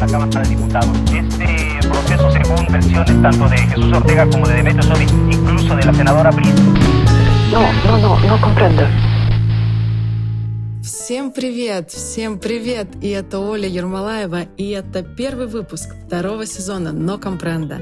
la Cámara de Diputados. Este proceso, según versiones tanto de Jesús Ortega como de Demetrio Sodi, incluso de la senadora Briz. No, no, no, no comprendo. Всем привет! Всем привет! И это Оля Ермолаева, и это первый выпуск второго сезона «Но Компренда».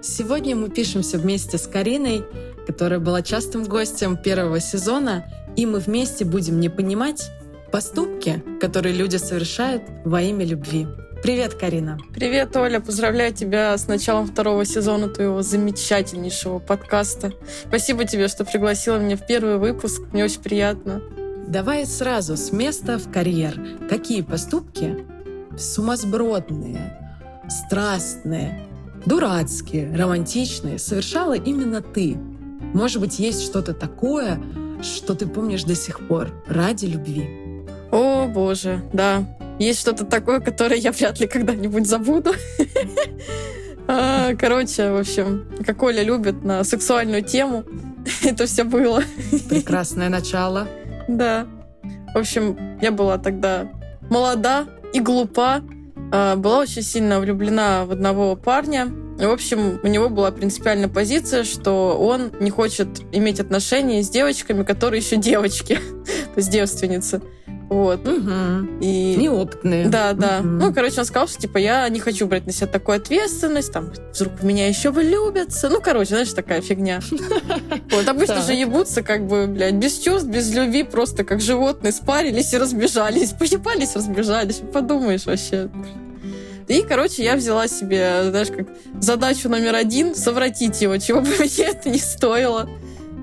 Сегодня мы пишемся вместе с Кариной, которая была частым гостем первого сезона, и мы вместе будем не понимать поступки, которые люди совершают во имя любви. Привет, Карина. Привет, Оля. Поздравляю тебя с началом второго сезона твоего замечательнейшего подкаста. Спасибо тебе, что пригласила меня в первый выпуск. Мне очень приятно. Давай сразу с места в карьер. Какие поступки сумасбродные, страстные, дурацкие, романтичные совершала именно ты? Может быть, есть что-то такое, что ты помнишь до сих пор ради любви? О, боже, да. Есть что-то такое, которое я вряд ли когда-нибудь забуду. А, короче, в общем, как Оля любит на сексуальную тему, это все было. Прекрасное начало. Да. В общем, я была тогда молода и глупа, а, была очень сильно влюблена в одного парня. В общем, у него была принципиальная позиция, что он не хочет иметь отношения с девочками, которые еще девочки, то есть девственницы. Вот. Угу. И... Неопытные. Да, да. Угу. Ну, короче, он сказал, что, типа, я не хочу брать на себя такую ответственность, там, вдруг меня еще влюбятся. Ну, короче, знаешь, такая фигня. Вот, обычно же ебутся, как бы, блядь, без чувств, без любви, просто как животные спарились и разбежались. Поебались, разбежались. Подумаешь вообще. И, короче, я взяла себе, знаешь, как задачу номер один — совратить его, чего бы мне это не стоило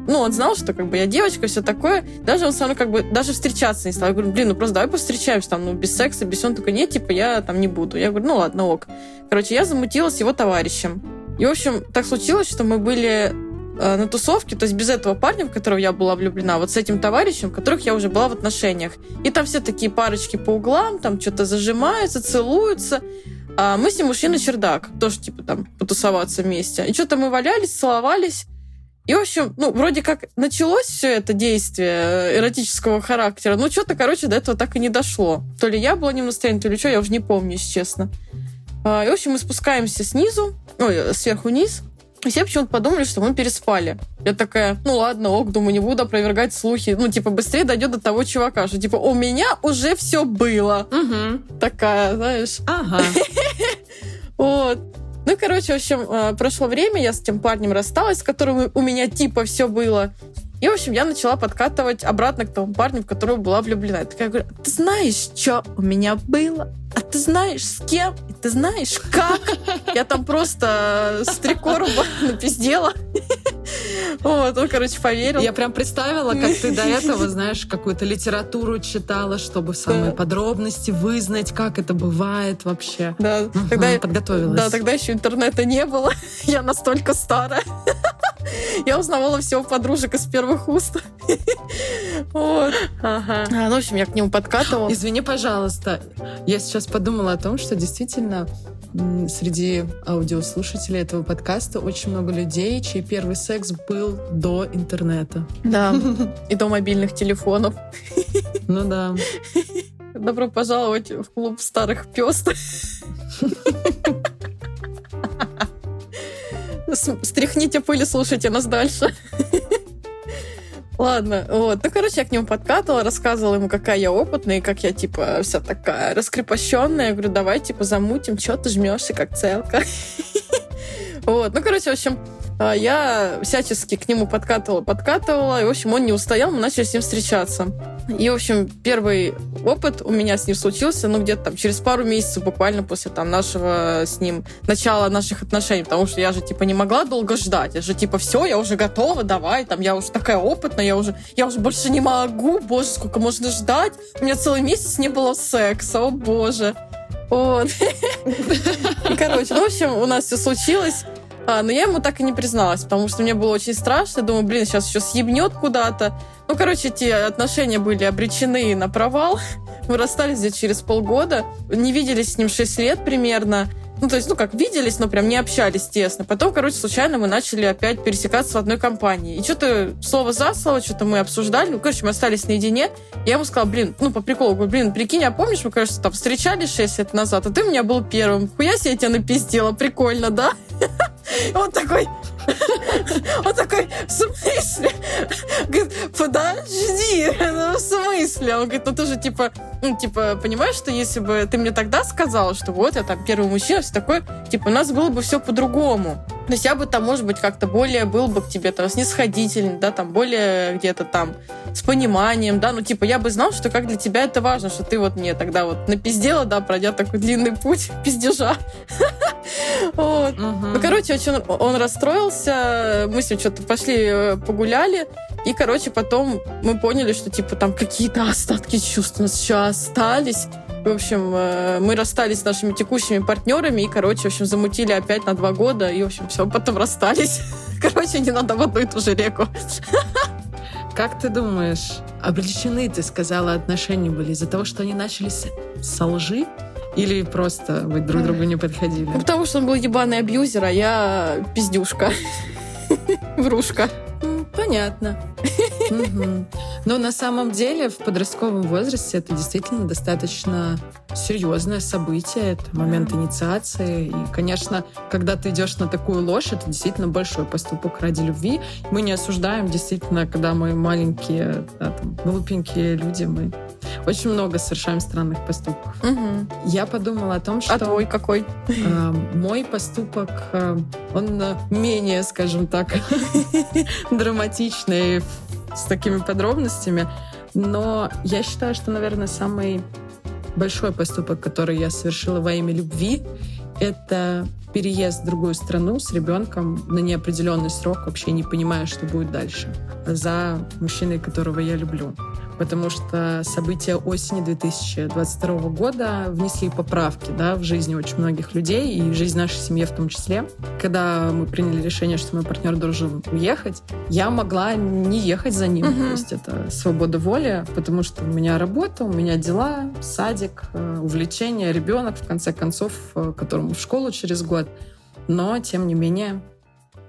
ну, он знал, что как бы я девочка, все такое. Даже он со мной как бы даже встречаться не стал. Я говорю, блин, ну просто давай повстречаемся там, ну, без секса, без. Он такой, нет, типа, я там не буду. Я говорю, ну ладно, ок. Короче, я замутила с его товарищем. И, в общем, так случилось, что мы были э, на тусовке, то есть без этого парня, в которого я была влюблена, вот с этим товарищем, которых я уже была в отношениях. И там все такие парочки по углам, там что-то зажимаются, целуются. А мы с ним ушли на чердак, тоже, типа, там, потусоваться вместе. И что-то мы валялись, целовались. И, в общем, ну, вроде как началось все это действие эротического характера, но что-то, короче, до этого так и не дошло. То ли я была не в настроении, то ли что, я уже не помню, если честно. А, и, в общем, мы спускаемся снизу, ой, сверху вниз, и все почему-то подумали, что мы переспали. Я такая, ну ладно, ок, думаю, не буду опровергать слухи. Ну, типа, быстрее дойдет до того чувака, что, типа, у меня уже все было. Угу. Такая, знаешь. Ага. Вот. Ну, короче, в общем, э, прошло время, я с тем парнем рассталась, с которым у меня типа все было. И, в общем, я начала подкатывать обратно к тому парню, в которого была влюблена. Я такая говорю, ты знаешь, что у меня было? А ты знаешь, с кем? И ты знаешь, как? Я там просто с три короба напиздела. Вот, он, короче, поверил. Я прям представила, как ты до этого, знаешь, какую-то литературу читала, чтобы самые подробности вызнать, как это бывает вообще. Да, тогда я подготовилась. Да, тогда еще интернета не было. Я настолько старая. Я узнавала всего подружек из первых уст. Вот. Ага. А, ну, в общем, я к нему подкатывала. Извини, пожалуйста. Я сейчас подумала о том, что действительно среди аудиослушателей этого подкаста очень много людей, чей первый секс был до интернета. Да, и до мобильных телефонов. Ну да. Добро пожаловать в клуб старых пёст. Стряхните пыль слушайте нас дальше. Ладно, вот. Ну, короче, я к нему подкатывала, рассказывала ему, какая я опытная, и как я, типа, вся такая раскрепощенная. Я говорю, давай, типа, замутим, что ты жмешься, как целка. Вот. Ну, короче, в общем, я всячески к нему подкатывала, подкатывала, и, в общем, он не устоял, мы начали с ним встречаться. И, в общем, первый опыт у меня с ним случился, ну, где-то там через пару месяцев буквально после там нашего с ним, начала наших отношений, потому что я же, типа, не могла долго ждать. Я же, типа, все, я уже готова, давай, там, я уже такая опытная, я уже, я уже больше не могу, боже, сколько можно ждать. У меня целый месяц не было секса, о боже. Вот. Короче, ну, в общем, у нас все случилось. А, но я ему так и не призналась, потому что мне было очень страшно. Думаю, блин, сейчас еще съебнет куда-то. Ну, короче, эти отношения были обречены на провал. Мы расстались где через полгода. Не виделись с ним 6 лет примерно. Ну, то есть, ну, как, виделись, но прям не общались тесно. Потом, короче, случайно мы начали опять пересекаться в одной компании. И что-то слово за слово, что-то мы обсуждали. Ну, короче, мы остались наедине. Я ему сказала, блин, ну, по приколу, говорю, блин, прикинь, а помнишь, мы, кажется, там встречались 6 лет назад, а ты у меня был первым. Хуя себе я тебя напиздила, прикольно, да? Он такой, он такой, в смысле? Говорит, подожди, ну в смысле? Он говорит, ну ты же типа, ну типа, понимаешь, что если бы ты мне тогда сказал, что вот я там первый мужчина, все такое, типа, у нас было бы все по-другому. То есть я бы там, может быть, как-то более был бы к тебе там снисходительный, да, там более где-то там с пониманием, да, ну типа я бы знал, что как для тебя это важно, что ты вот мне тогда вот напиздела, да, пройдя такой длинный путь пиздежа. Вот. Ну, короче, очень он расстроился, мы с ним что-то пошли э, погуляли, и, короче, потом мы поняли, что, типа, там какие-то остатки чувств у нас еще остались. В общем, э, мы расстались с нашими текущими партнерами и, короче, в общем, замутили опять на два года, и, в общем, все, потом расстались. Короче, не надо в одну и ту же реку. Как ты думаешь, облегчены, ты сказала, отношения были из-за того, что они начались со лжи? Или просто вы друг другу не подходили? Ну, потому что он был ебаный абьюзер, а я пиздюшка. Врушка. Понятно. Но на самом деле в подростковом возрасте это действительно достаточно серьезное событие, это момент инициации. И, конечно, когда ты идешь на такую ложь, это действительно большой поступок ради любви. Мы не осуждаем, действительно, когда мы маленькие, да, там, глупенькие люди, мы очень много совершаем странных поступков. Угу. Я подумала о том, что... А твой какой? Э, мой поступок, э, он менее, скажем так, драматичный с такими подробностями. Но я считаю, что, наверное, самый большой поступок, который я совершила во имя любви, это переезд в другую страну с ребенком на неопределенный срок, вообще не понимая, что будет дальше, за мужчиной, которого я люблю потому что события осени 2022 года внесли поправки да, в жизни очень многих людей и в жизнь нашей семьи в том числе. Когда мы приняли решение, что мой партнер должен уехать, я могла не ехать за ним. Uh-huh. То есть это свобода воли, потому что у меня работа, у меня дела, садик, э, увлечения, ребенок, в конце концов, э, которому в школу через год. Но, тем не менее,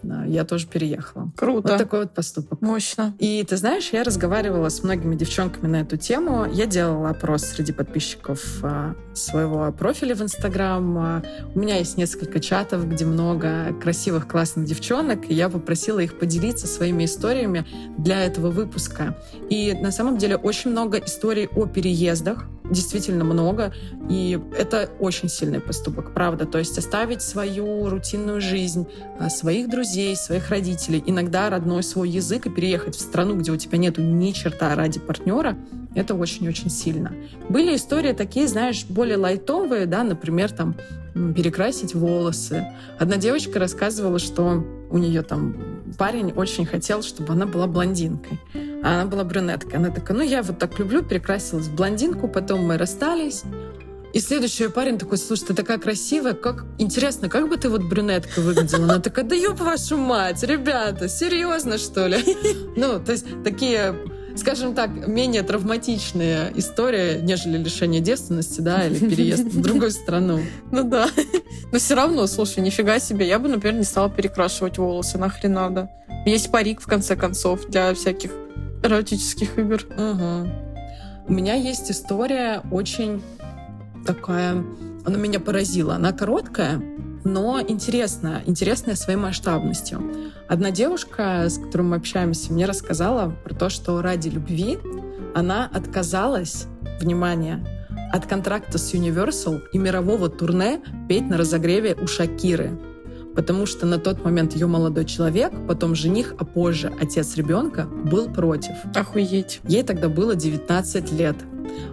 я тоже переехала. Круто. Вот такой вот поступок. Мощно. И ты знаешь, я разговаривала с многими девчонками на эту тему. Я делала опрос среди подписчиков а, своего профиля в Инстаграм. А, у меня есть несколько чатов, где много красивых, классных девчонок, и я попросила их поделиться своими историями для этого выпуска. И на самом деле очень много историй о переездах, действительно много, и это очень сильный поступок, правда. То есть оставить свою рутинную жизнь, а, своих друзей, своих родителей, иногда родной свой язык и переехать в страну, где у тебя нету ни черта ради партнера, это очень-очень сильно. Были истории такие, знаешь, более лайтовые, да, например, там перекрасить волосы. Одна девочка рассказывала, что у нее там парень очень хотел, чтобы она была блондинкой. А она была брюнеткой. Она такая, ну я вот так люблю, перекрасилась в блондинку, потом мы расстались. И следующий парень такой, слушай, ты такая красивая, как интересно, как бы ты вот брюнетка выглядела? Она такая, да ёб вашу мать, ребята, серьезно что ли? Ну, то есть такие скажем так, менее травматичная история, нежели лишение девственности, да, или переезд в другую страну. Ну да. Но все равно, слушай, нифига себе, я бы, например, не стала перекрашивать волосы, нахрен надо. Есть парик, в конце концов, для всяких эротических игр. Угу. У меня есть история очень такая... Она меня поразила. Она короткая, но интересная. Интересная своей масштабностью. Одна девушка, с которой мы общаемся, мне рассказала про то, что ради любви она отказалась, внимание, от контракта с Universal и мирового турне петь на разогреве у Шакиры потому что на тот момент ее молодой человек, потом жених, а позже отец ребенка был против. Охуеть. Ей тогда было 19 лет.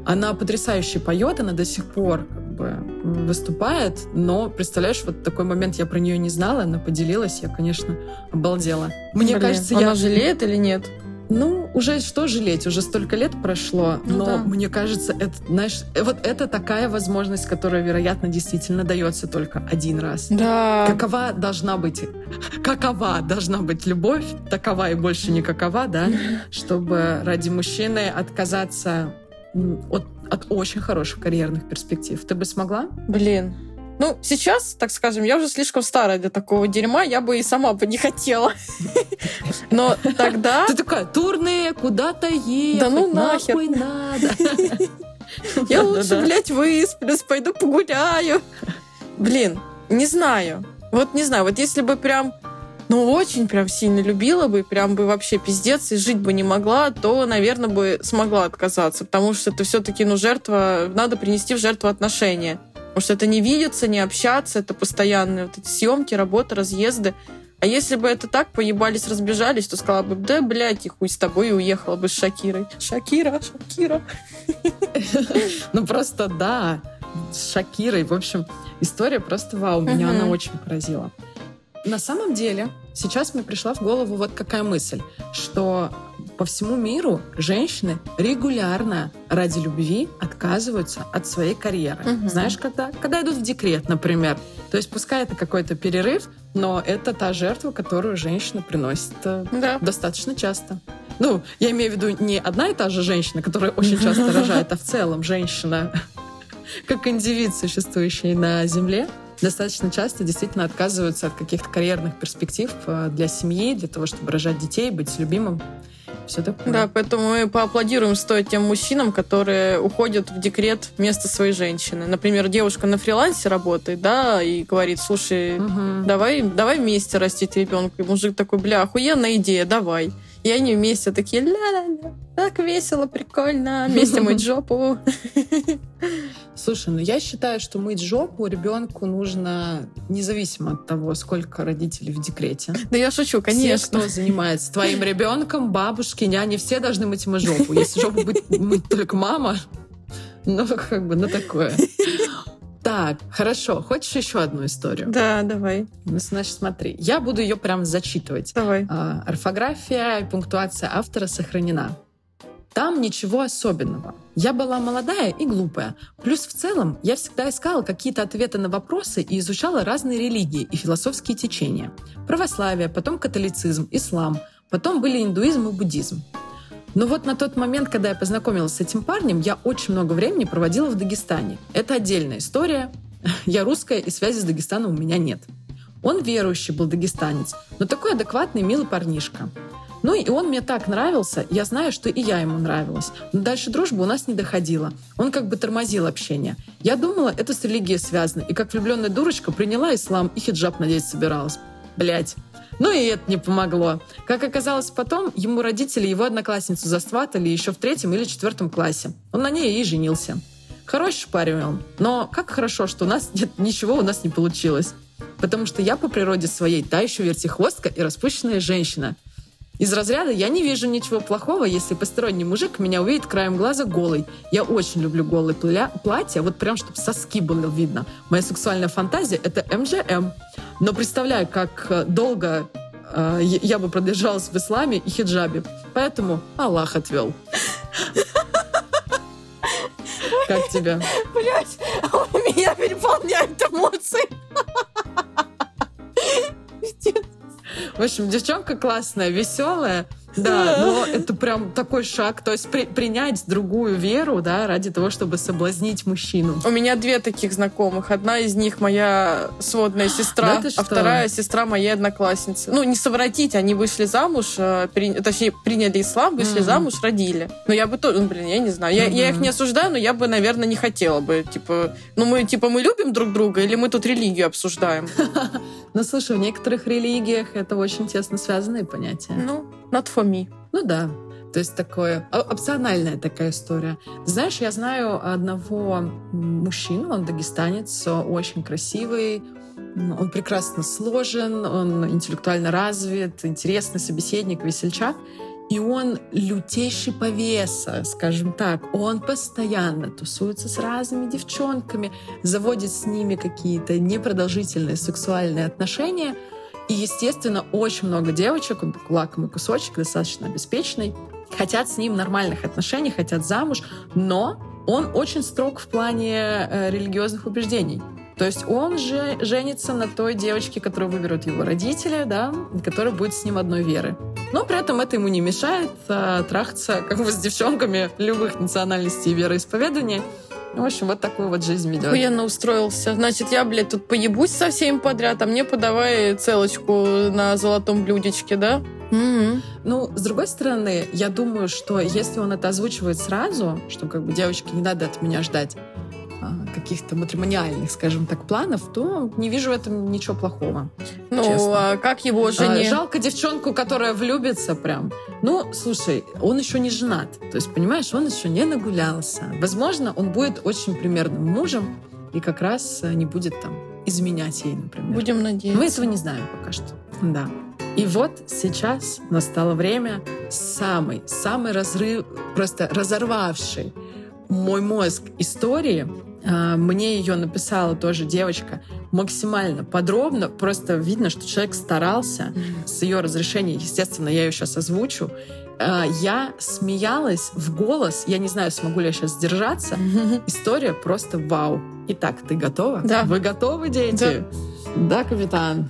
Она потрясающе поет, она до сих пор бы выступает, но, представляешь, вот такой момент я про нее не знала, она поделилась, я, конечно, обалдела. Мне Блин, кажется, она я... жалеет или нет? Ну, уже что жалеть, уже столько лет прошло, ну, но да. мне кажется, это, знаешь, вот это такая возможность, которая, вероятно, действительно дается только один раз. Да. Какова должна быть, какова должна быть любовь, такова и больше не какова, да, чтобы ради мужчины отказаться от, от очень хороших карьерных перспектив. Ты бы смогла? Блин, Ну, сейчас, так скажем, я уже слишком старая для такого дерьма, я бы и сама бы не хотела. Но тогда... Ты такая, турные, куда-то ехать, Да ну нахер. нахуй надо. Я лучше, блядь, высплюсь, пойду погуляю. Блин, не знаю. Вот не знаю, вот если бы прям, ну, очень прям сильно любила бы, прям бы вообще пиздец и жить бы не могла, то, наверное, бы смогла отказаться, потому что это все-таки, ну, жертва, надо принести в жертву отношения. Потому что это не видеться, не общаться, это постоянные вот эти съемки, работа, разъезды. А если бы это так, поебались, разбежались, то сказала бы, да, блядь, и хуй с тобой, и уехала бы с Шакирой. Шакира, Шакира. Ну просто да, с Шакирой. В общем, история просто вау, меня она очень поразила. На самом деле, сейчас мне пришла в голову вот какая мысль, что по всему миру женщины регулярно ради любви отказываются от своей карьеры. Мгм. Знаешь, когда? Когда идут в декрет, например. То есть пускай это какой-то перерыв, но это та жертва, которую женщина приносит э, Да. достаточно часто. Ну, я имею в виду не одна и та же женщина, которая очень часто рожает, а в целом женщина, как индивид, существующий на Земле, достаточно часто действительно отказываются от каких-то карьерных перспектив э, для семьи, для того, чтобы рожать детей, быть любимым. Все такое. Да, поэтому мы поаплодируем стоя тем мужчинам, которые уходят в декрет вместо своей женщины. Например, девушка на фрилансе работает, да, и говорит, слушай, Мгм. давай, давай вместе растить ребенка. И мужик такой, бля, охуенная идея, давай. И они вместе такие, ля-ля-ля, так весело, прикольно, вместе мыть жопу. Слушай, ну я считаю, что мыть жопу ребенку нужно независимо от того, сколько родителей в декрете. Да я шучу, Все, конечно. кто занимается твоим ребенком, бабушки, няни, все должны мыть ему жопу. Если жопу будет мыть только мама, ну, как бы, ну, такое. Так, хорошо. Хочешь еще одну историю? Да, давай, Ну, Значит, смотри. Я буду ее прям зачитывать. давай. А, Орфография и пунктуация автора сохранена. Там ничего особенного. Я была молодая и глупая. Плюс в целом я всегда искала какие-то ответы на вопросы и изучала разные религии и философские течения. Православие, потом католицизм, ислам, потом были индуизм и буддизм. Но вот на тот момент, когда я познакомилась с этим парнем, я очень много времени проводила в Дагестане. Это отдельная история. Я русская, и связи с Дагестаном у меня нет. Он верующий был дагестанец, но такой адекватный, милый парнишка. Ну и он мне так нравился, я знаю, что и я ему нравилась. Но дальше дружба у нас не доходила. Он как бы тормозил общение. Я думала, это с религией связано, и как влюбленная дурочка приняла ислам и хиджаб надеть собиралась. Блять. Ну и это не помогло. Как оказалось потом, ему родители его одноклассницу засватали еще в третьем или четвертом классе. Он на ней и женился. Хороший парень он, но как хорошо, что у нас нет, ничего у нас не получилось. Потому что я по природе своей та еще вертихвостка и распущенная женщина. Из разряда я не вижу ничего плохого, если посторонний мужик меня увидит краем глаза голой. Я очень люблю голые платья, вот прям, чтобы соски было видно. Моя сексуальная фантазия — это МЖМ. Но представляю, как э, долго э, я бы продержалась в исламе и хиджабе. Поэтому Аллах отвел. Как тебе? Блять, меня переполняют эмоции. В общем, девчонка классная, веселая. Да, но это прям такой шаг, то есть при- принять другую веру, да, ради того, чтобы соблазнить мужчину. У меня две таких знакомых. Одна из них моя сводная сестра, Да а вторая сестра моей одноклассницы. Ну, не совратить, они вышли замуж, э, при- точнее, приняли ислам, вышли Мгм. замуж, родили. Но я бы тоже, ну, блин, я не знаю. Я, я их не осуждаю, но я бы, наверное, не хотела бы. Типа, ну, мы, типа, мы любим друг друга или мы тут религию обсуждаем? Но слушай, в некоторых религиях это очень тесно связанные понятия. Ну, not for me. Ну да. То есть такое опциональная такая история. Знаешь, я знаю одного мужчину, он дагестанец, очень красивый, он прекрасно сложен, он интеллектуально развит, интересный собеседник, весельчак. И он лютейший повеса, скажем так. Он постоянно тусуется с разными девчонками, заводит с ними какие-то непродолжительные сексуальные отношения. И, естественно, очень много девочек, лакомый кусочек, достаточно обеспеченный, хотят с ним нормальных отношений, хотят замуж, но он очень строг в плане э, религиозных убеждений. То есть он же женится на той девочке, которую выберут его родители, да, которая будет с ним одной веры. Но при этом это ему не мешает а, трахаться как бы с девчонками любых национальностей и вероисповедания. В общем, вот такую вот жизнь ведет. Охуенно устроился. Значит, я, блядь, тут поебусь со всеми подряд, а мне подавай целочку на золотом блюдечке, да? Mm-hmm. Ну, с другой стороны, я думаю, что если он это озвучивает сразу, что как бы девочки не надо от меня ждать каких-то матримониальных, скажем так, планов, то не вижу в этом ничего плохого. Ну, честно. а как его жене? А, жалко девчонку, которая влюбится прям. Ну, слушай, он еще не женат. То есть, понимаешь, он еще не нагулялся. Возможно, он будет очень примерным мужем и как раз не будет там изменять ей, например. Будем надеяться. Мы этого не знаем пока что. Да. И вот сейчас настало время самый, самый разрыв, просто разорвавший мой мозг истории. А, мне ее написала тоже девочка максимально подробно. Просто видно, что человек старался. С ее разрешения, естественно, я ее сейчас озвучу. А, я смеялась в голос. Я не знаю, смогу ли я сейчас сдержаться. История просто вау. Итак, ты готова? Да. Вы готовы, дети? Да, да капитан.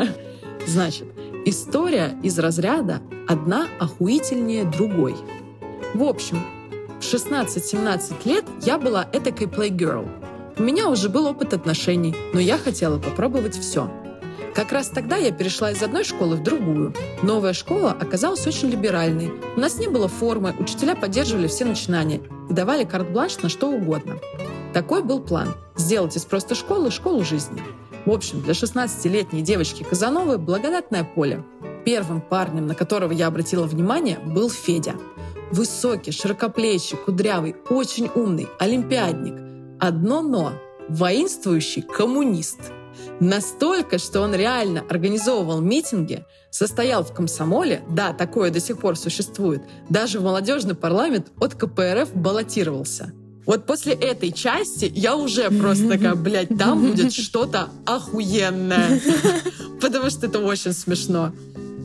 Значит, история из разряда «одна охуительнее другой». В общем, в 16-17 лет я была этакой playgirl. У меня уже был опыт отношений, но я хотела попробовать все. Как раз тогда я перешла из одной школы в другую. Новая школа оказалась очень либеральной. У нас не было формы, учителя поддерживали все начинания и давали карт-бланш на что угодно. Такой был план – сделать из просто школы школу жизни. В общем, для 16-летней девочки Казановой благодатное поле. Первым парнем, на которого я обратила внимание, был Федя. Высокий, широкоплечий, кудрявый, очень умный, олимпиадник. Одно «но» – воинствующий коммунист. Настолько, что он реально организовывал митинги, состоял в комсомоле, да, такое до сих пор существует, даже в молодежный парламент от КПРФ баллотировался – вот после этой части я уже просто такая, блядь, там будет что-то охуенное. Потому что это очень смешно.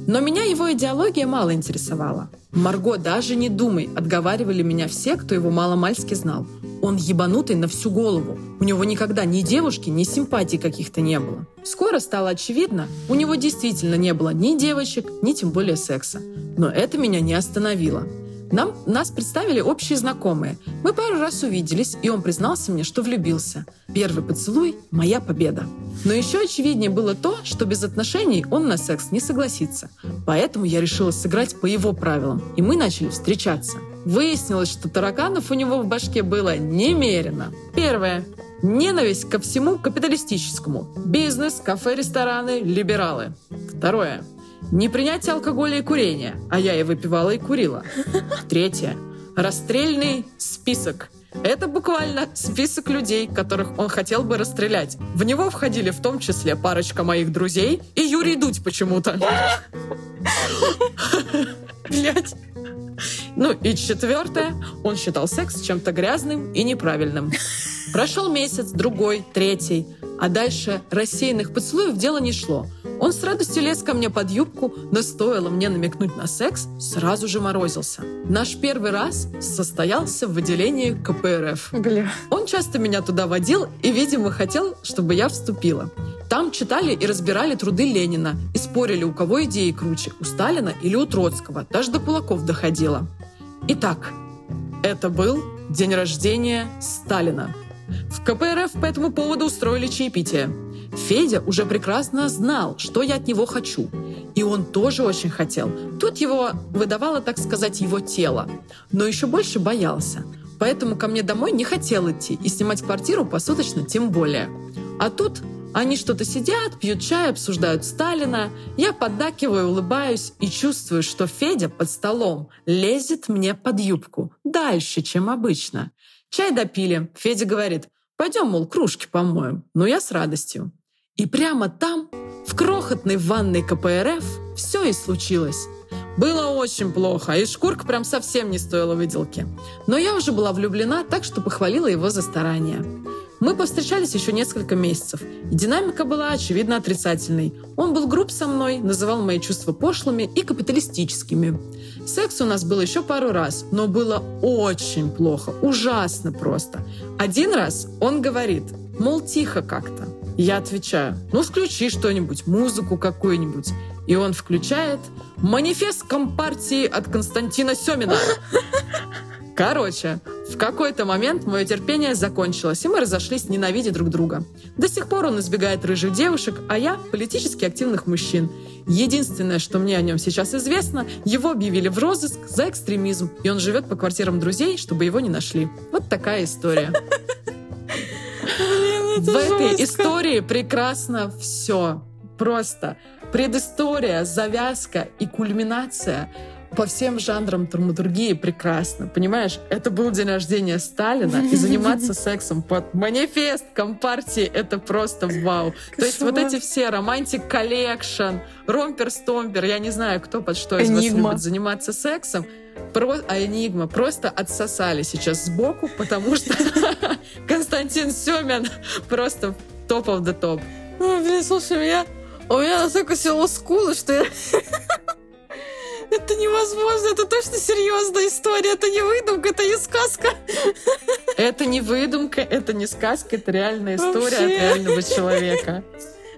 Но меня его идеология мало интересовала. Марго, даже не думай, отговаривали меня все, кто его мало-мальски знал. Он ебанутый на всю голову. У него никогда ни девушки, ни симпатий каких-то не было. Скоро стало очевидно, у него действительно не было ни девочек, ни тем более секса. Но это меня не остановило. Нам, нас представили общие знакомые. Мы пару раз увиделись, и он признался мне, что влюбился. Первый поцелуй — моя победа. Но еще очевиднее было то, что без отношений он на секс не согласится. Поэтому я решила сыграть по его правилам, и мы начали встречаться. Выяснилось, что тараканов у него в башке было немерено. Первое. Ненависть ко всему капиталистическому. Бизнес, кафе, рестораны, либералы. Второе. Непринятие алкоголя и курения, а я и выпивала, и курила. Третье. Расстрельный список. Это буквально список людей, которых он хотел бы расстрелять. В него входили в том числе парочка моих друзей и Юрий Дудь почему-то. Блять. Ну и четвертое, он считал секс чем-то грязным и неправильным. Прошел месяц, другой, третий, а дальше рассеянных поцелуев дело не шло. Он с радостью лез ко мне под юбку, но стоило мне намекнуть на секс, сразу же морозился. Наш первый раз состоялся в отделении КПРФ. Бля. Он часто меня туда водил и, видимо, хотел, чтобы я вступила. Там читали и разбирали труды Ленина и спорили, у кого идеи круче, у Сталина или у Троцкого. Даже до кулаков доходило. Итак, это был день рождения Сталина. В КПРФ по этому поводу устроили чаепитие. Федя уже прекрасно знал, что я от него хочу. И он тоже очень хотел. Тут его выдавало, так сказать, его тело. Но еще больше боялся. Поэтому ко мне домой не хотел идти и снимать квартиру посуточно тем более. А тут они что-то сидят, пьют чай, обсуждают Сталина. Я поддакиваю, улыбаюсь и чувствую, что Федя под столом лезет мне под юбку. Дальше, чем обычно. Чай допили. Федя говорит, пойдем, мол, кружки помоем. Ну, я с радостью. И прямо там, в крохотной ванной КПРФ, все и случилось. Было очень плохо, и шкурка прям совсем не стоила выделки. Но я уже была влюблена, так что похвалила его за старание. Мы повстречались еще несколько месяцев, и динамика была, очевидно, отрицательной. Он был груб со мной, называл мои чувства пошлыми и капиталистическими. Секс у нас был еще пару раз, но было очень плохо, ужасно просто. Один раз он говорит, мол, тихо как-то. Я отвечаю, ну включи что-нибудь, музыку какую-нибудь. И он включает «Манифест Компартии от Константина Семина». Короче, В какой-то момент мое терпение закончилось, и мы разошлись, ненавидя друг друга. До сих пор он избегает рыжих девушек, а я — политически активных мужчин. Единственное, что мне о нем сейчас известно, его объявили в розыск за экстремизм, и он живет по квартирам друзей, чтобы его не нашли. Вот такая история. В этой истории прекрасно все. Просто предыстория, завязка и кульминация по всем жанрам драматургии прекрасно. Понимаешь, это был день рождения Сталина, и заниматься сексом под манифест Компартии — это просто вау. То есть вот эти все romantic collection, ромпер-стомпер, я не знаю, кто под что из вас любит заниматься сексом, про, а Энигма просто отсосали сейчас сбоку, потому что Константин Семин просто топ of the топ. Ну, блин, слушай, меня, у меня настолько село скулы, что я... Это невозможно, это точно серьезная история, это не выдумка, это не сказка. Это не выдумка, это не сказка, это реальная история Вообще. от реального человека.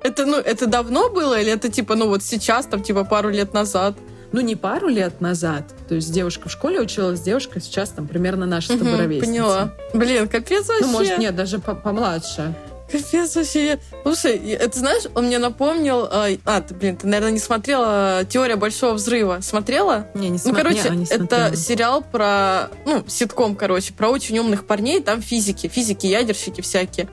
Это, ну, это давно было или это типа, ну вот сейчас, там, типа пару лет назад? Ну, не пару лет назад. То есть девушка в школе училась, девушка сейчас там примерно наша с тобой ровесница. Поняла. Блин, капец вообще. Ну, может, нет, даже помладше. Капец вообще. Слушай, это знаешь, он мне напомнил... А, а, ты, блин, ты, наверное, не смотрела «Теория большого взрыва». Смотрела? Не, не смотрела. Ну, короче, не, не это сериал про... Ну, ситком, короче, про очень умных парней. Там физики, физики, ядерщики всякие.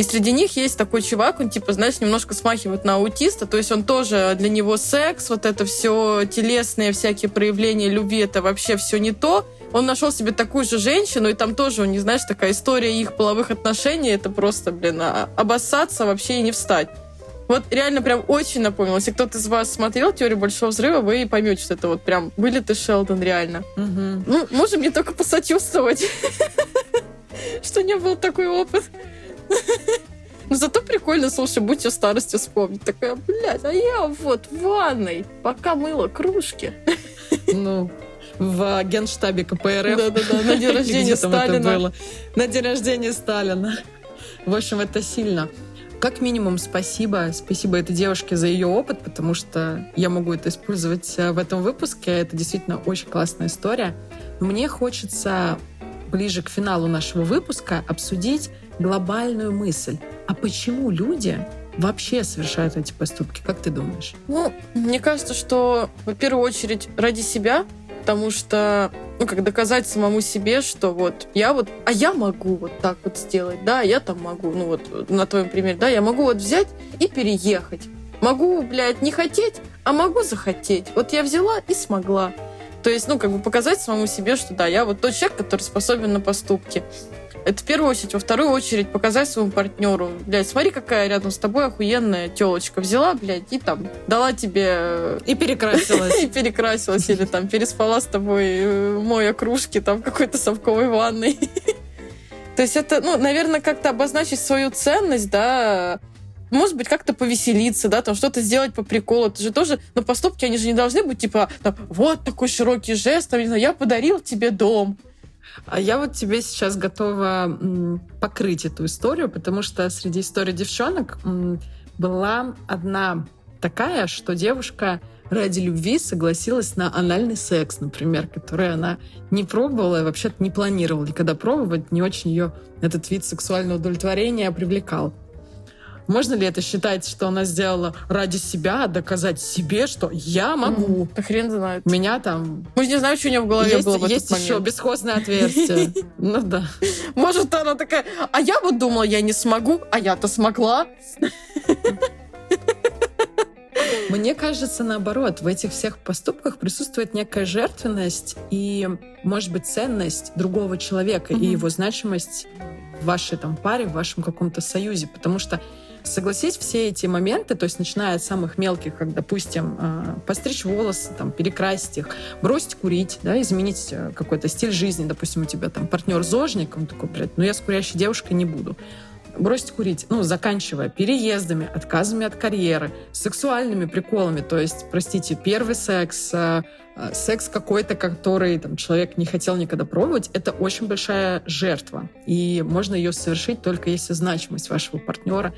И среди них есть такой чувак, он, типа, знаешь, немножко смахивает на аутиста, то есть он тоже, для него секс, вот это все телесные всякие проявления любви, это вообще все не то. Он нашел себе такую же женщину, и там тоже, не знаешь, такая история их половых отношений, это просто, блин, а, обоссаться вообще и не встать. Вот реально прям очень напомнил. Если кто-то из вас смотрел «Теорию большого взрыва», вы поймете, что это вот прям были ты Шелдон реально. Угу. Ну, можем не только посочувствовать, что не был такой опыт. Но зато прикольно, слушай, будь о старости вспомнить. Такая, блядь, а я вот в ванной, пока мыла кружки. Ну, в генштабе КПРФ. Да-да-да, на день рождения Сталина. На день рождения Сталина. В общем, это сильно. Как минимум, спасибо. Спасибо этой девушке за ее опыт, потому что я могу это использовать э, в этом выпуске. Это действительно очень классная история. Мне хочется ближе к финалу нашего выпуска обсудить глобальную мысль. А почему люди вообще совершают эти поступки? Как ты думаешь? Ну, мне кажется, что, в первую очередь, ради себя, потому что, ну, как доказать самому себе, что вот я вот, а я могу вот так вот сделать, да, я там могу, ну вот на твоем примере, да, я могу вот взять и переехать. Могу, блядь, не хотеть, а могу захотеть. Вот я взяла и смогла. То есть, ну, как бы показать самому себе, что да, я вот тот человек, который способен на поступки. Это в первую очередь. Во вторую очередь показать своему партнеру. Блядь, смотри, какая рядом с тобой охуенная телочка. Взяла, блядь, и там дала тебе... Э, и перекрасилась. И перекрасилась. Или там переспала с тобой, э, моя кружки там какой-то совковой ванной. То есть это, ну, наверное, как-то обозначить свою ценность, да, может быть, как-то повеселиться, да, там что-то сделать по приколу. Это же тоже, но поступки, они же не должны быть типа, там, вот такой широкий жест, там, не знаю, я подарил тебе дом. А я вот тебе сейчас готова покрыть эту историю, потому что среди историй девчонок была одна такая, что девушка ради любви согласилась на анальный секс, например, который она не пробовала и вообще-то не планировала никогда пробовать, не очень ее этот вид сексуального удовлетворения привлекал. Можно ли это считать, что она сделала ради себя, доказать себе, что я могу? Да хрен знает. Меня там... Мы же не знаем, что у нее в голове есть, было в Есть еще момент. бесхозное отверстие. Ну да. Может, она такая, а я вот думала, я не смогу, а я-то смогла. Мне кажется, наоборот, в этих всех поступках присутствует некая жертвенность и, может быть, ценность другого человека и его значимость в вашей там паре, в вашем каком-то союзе. Потому что Согласись, все эти моменты, то есть начиная от самых мелких, как, допустим, а, постричь волосы, там, перекрасить их, бросить курить, да, изменить э, какой-то стиль жизни, допустим, у тебя там партнер зожник, он такой, блядь, ну я с курящей девушкой не буду бросить курить, ну, заканчивая переездами, отказами от карьеры, сексуальными приколами, то есть, простите, первый секс, э, э, секс какой-то, который там, человек не хотел никогда пробовать, это очень большая жертва. И можно ее совершить только если значимость вашего партнера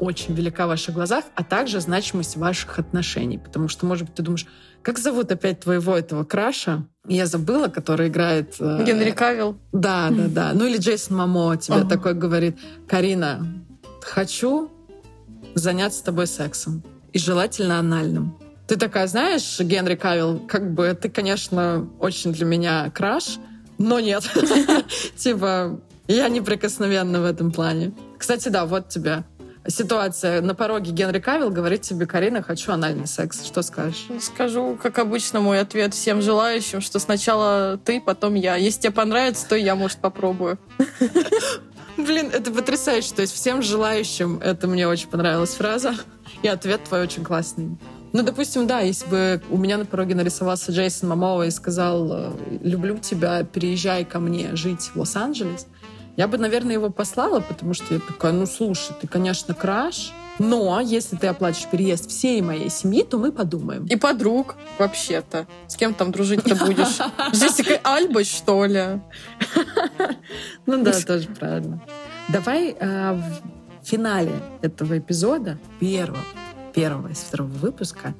очень велика в ваших глазах, а также значимость ваших отношений. Потому что, может быть, ты думаешь, как зовут опять твоего этого краша? Я забыла, который играет... э, Генри Кавилл. Да, да, да. Ну или Джейсон Мамо тебе Ага. такой говорит, Карина, хочу заняться с тобой сексом. И желательно анальным. Ты такая, знаешь, Генри Кавилл, как бы ты, конечно, очень для меня краш, но нет. Типа, я неприкосновенна в этом плане. Кстати, да, вот тебе ситуация. На пороге Генри Кавилл говорит тебе, Карина, хочу анальный секс. Что скажешь? Скажу, как обычно, мой ответ всем желающим, что сначала ты, потом я. Если тебе понравится, то я, может, попробую. Блин, это потрясающе. То есть всем желающим, это мне очень понравилась фраза. И ответ твой очень классный. Ну, допустим, да, если бы у меня на пороге нарисовался Джейсон Мамова и сказал, люблю тебя, переезжай ко мне жить в Лос-Анджелес, я бы, наверное, его послала, потому что я такая, ну, слушай, ты, конечно, краш, но если ты оплатишь переезд всей моей семьи, то мы подумаем. И подруг, вообще-то. С кем там дружить-то будешь? С Джессикой Альбой, что ли? Ну да, тоже правильно. Давай э, в финале этого эпизода, первого, первого из второго выпуска,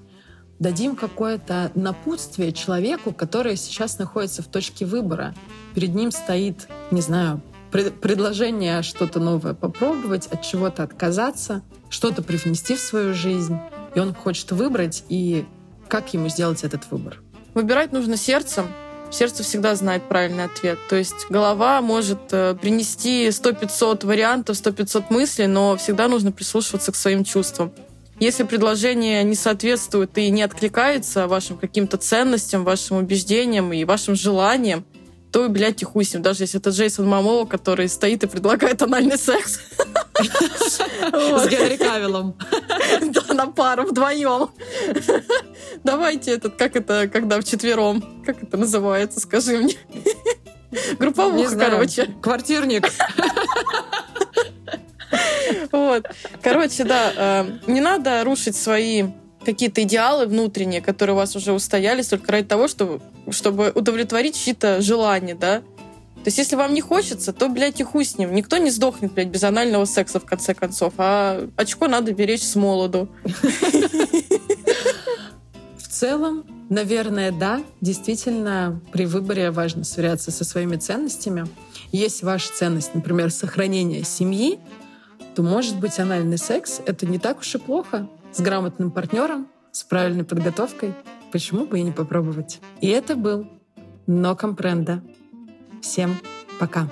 дадим какое-то напутствие человеку, который сейчас находится в точке выбора. Перед ним стоит, не знаю, пред- предложение что-то новое попробовать, от чего-то отказаться, что-то привнести в свою жизнь. И он хочет выбрать, и как ему сделать этот выбор? Выбирать нужно сердцем. Сердце всегда знает правильный ответ. То есть голова может э, принести 100-500 вариантов, 100-500 мыслей, но всегда нужно прислушиваться к своим чувствам. Если предложение не соответствует и не откликается вашим каким-то ценностям, вашим убеждениям и вашим желаниям, то, блядь, и хуй с ним. Даже если это Джейсон Мамова, который стоит и предлагает анальный секс. С. Генри Кавиллом. Да, на пару, вдвоем. Давайте этот, как это, когда вчетвером, как это называется, скажи мне. Не Групповуха, короче. Квартирник. Вот. Короче, да, э, не надо рушить свои какие-то идеалы внутренние, которые у вас уже устоялись только ради того, чтобы, чтобы удовлетворить чьи-то желания, да. То есть, если вам не хочется, то, блядь, и хуй с ним. Никто не сдохнет, блядь, без анального секса, в конце концов. А очко надо беречь с молоду. В целом, наверное, да, действительно, при выборе важно сверяться со своими ценностями. Если ваша ценность, например, сохранение семьи, то, может быть, анальный секс — это не так уж и плохо. С грамотным партнером, с правильной подготовкой. Почему бы и не попробовать? И это был Но Компренда. Всем пока.